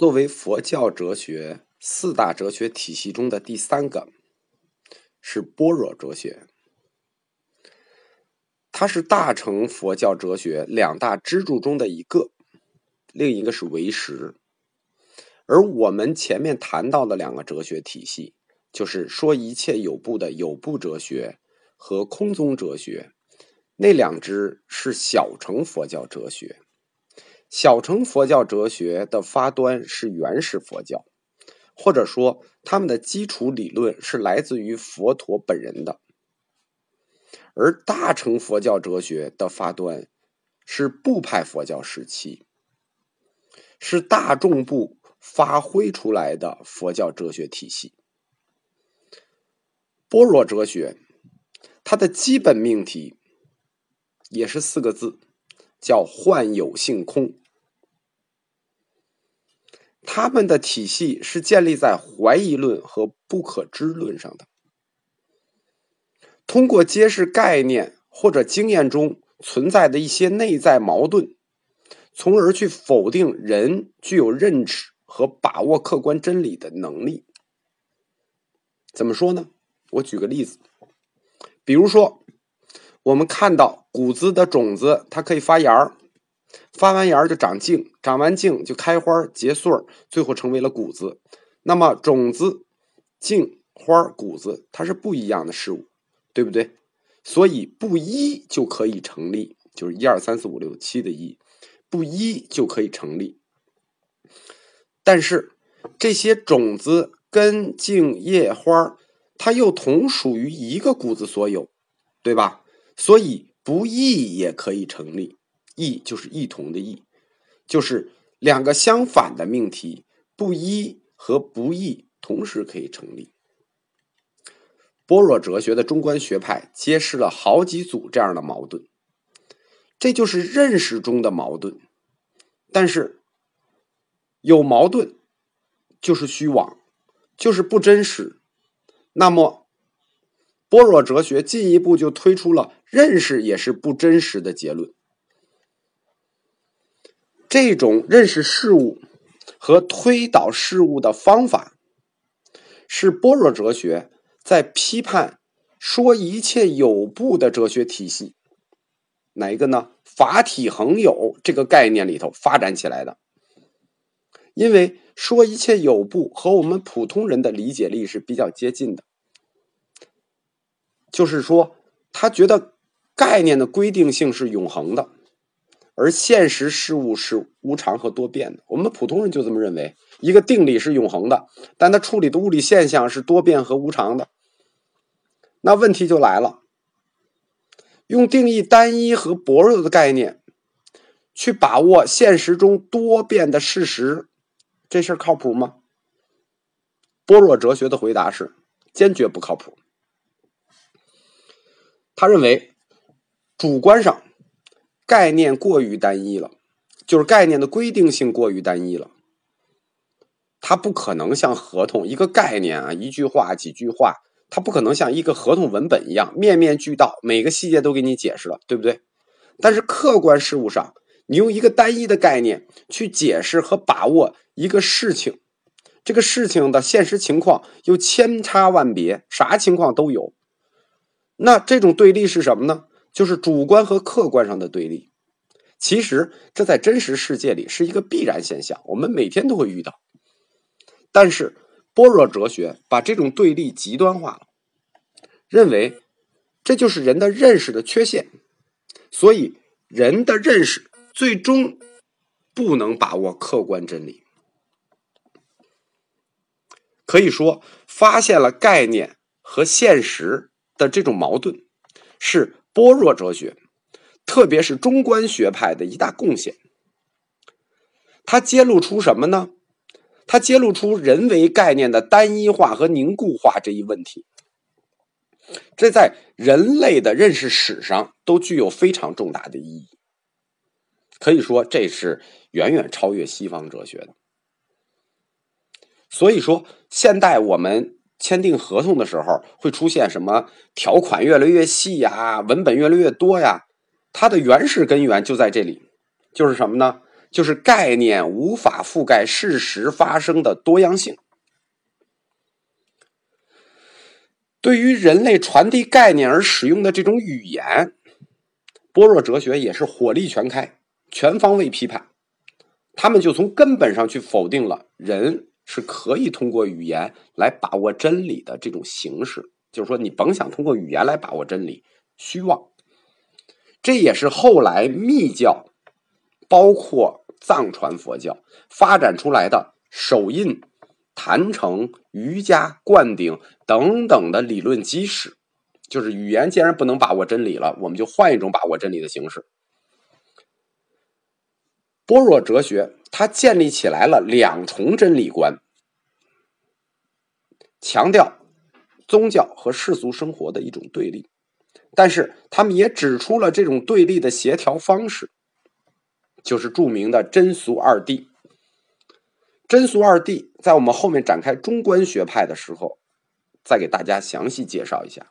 作为佛教哲学四大哲学体系中的第三个，是般若哲学。它是大乘佛教哲学两大支柱中的一个，另一个是唯识。而我们前面谈到的两个哲学体系，就是说一切有部的有部哲学和空宗哲学，那两支是小乘佛教哲学。小乘佛教哲学的发端是原始佛教，或者说他们的基础理论是来自于佛陀本人的；而大乘佛教哲学的发端是部派佛教时期，是大众部发挥出来的佛教哲学体系。般若哲学，它的基本命题也是四个字，叫幻有性空。他们的体系是建立在怀疑论和不可知论上的，通过揭示概念或者经验中存在的一些内在矛盾，从而去否定人具有认识和把握客观真理的能力。怎么说呢？我举个例子，比如说，我们看到谷子的种子，它可以发芽儿。发完芽儿就长茎，长完茎就开花结穗儿最后成为了谷子。那么种子、茎、花、谷子，它是不一样的事物，对不对？所以不一就可以成立，就是一二三四五六七的一，不一就可以成立。但是这些种子、根、茎、叶、花，它又同属于一个谷子所有，对吧？所以不异也可以成立。异就是异同的异，就是两个相反的命题，不一和不异同时可以成立。般若哲学的中观学派揭示了好几组这样的矛盾，这就是认识中的矛盾。但是有矛盾就是虚妄，就是不真实。那么般若哲学进一步就推出了认识也是不真实的结论。这种认识事物和推导事物的方法，是般若哲学在批判说一切有部的哲学体系哪一个呢？法体恒有这个概念里头发展起来的。因为说一切有部和我们普通人的理解力是比较接近的，就是说他觉得概念的规定性是永恒的。而现实事物是无常和多变的，我们普通人就这么认为，一个定理是永恒的，但它处理的物理现象是多变和无常的。那问题就来了，用定义单一和薄弱的概念，去把握现实中多变的事实，这事儿靠谱吗？般若哲学的回答是坚决不靠谱。他认为，主观上。概念过于单一了，就是概念的规定性过于单一了。它不可能像合同一个概念啊，一句话几句话，它不可能像一个合同文本一样面面俱到，每个细节都给你解释了，对不对？但是客观事物上，你用一个单一的概念去解释和把握一个事情，这个事情的现实情况又千差万别，啥情况都有。那这种对立是什么呢？就是主观和客观上的对立，其实这在真实世界里是一个必然现象，我们每天都会遇到。但是般若哲学把这种对立极端化了，认为这就是人的认识的缺陷，所以人的认识最终不能把握客观真理。可以说，发现了概念和现实的这种矛盾是。般若哲学，特别是中观学派的一大贡献，它揭露出什么呢？它揭露出人为概念的单一化和凝固化这一问题。这在人类的认识史上都具有非常重大的意义。可以说，这是远远超越西方哲学的。所以说，现代我们。签订合同的时候会出现什么条款越来越细呀，文本越来越多呀？它的原始根源就在这里，就是什么呢？就是概念无法覆盖事实发生的多样性。对于人类传递概念而使用的这种语言，般若哲学也是火力全开，全方位批判。他们就从根本上去否定了人是可以通过语言来把握真理的这种形式。就是说，你甭想通过语言来把握真理，虚妄。这也是后来密教，包括藏传佛教发展出来的手印。坛城、瑜伽、灌顶等等的理论基石，就是语言既然不能把握真理了，我们就换一种把握真理的形式。般若哲学它建立起来了两重真理观，强调宗教和世俗生活的一种对立，但是他们也指出了这种对立的协调方式，就是著名的真俗二谛。真俗二谛，在我们后面展开中观学派的时候，再给大家详细介绍一下。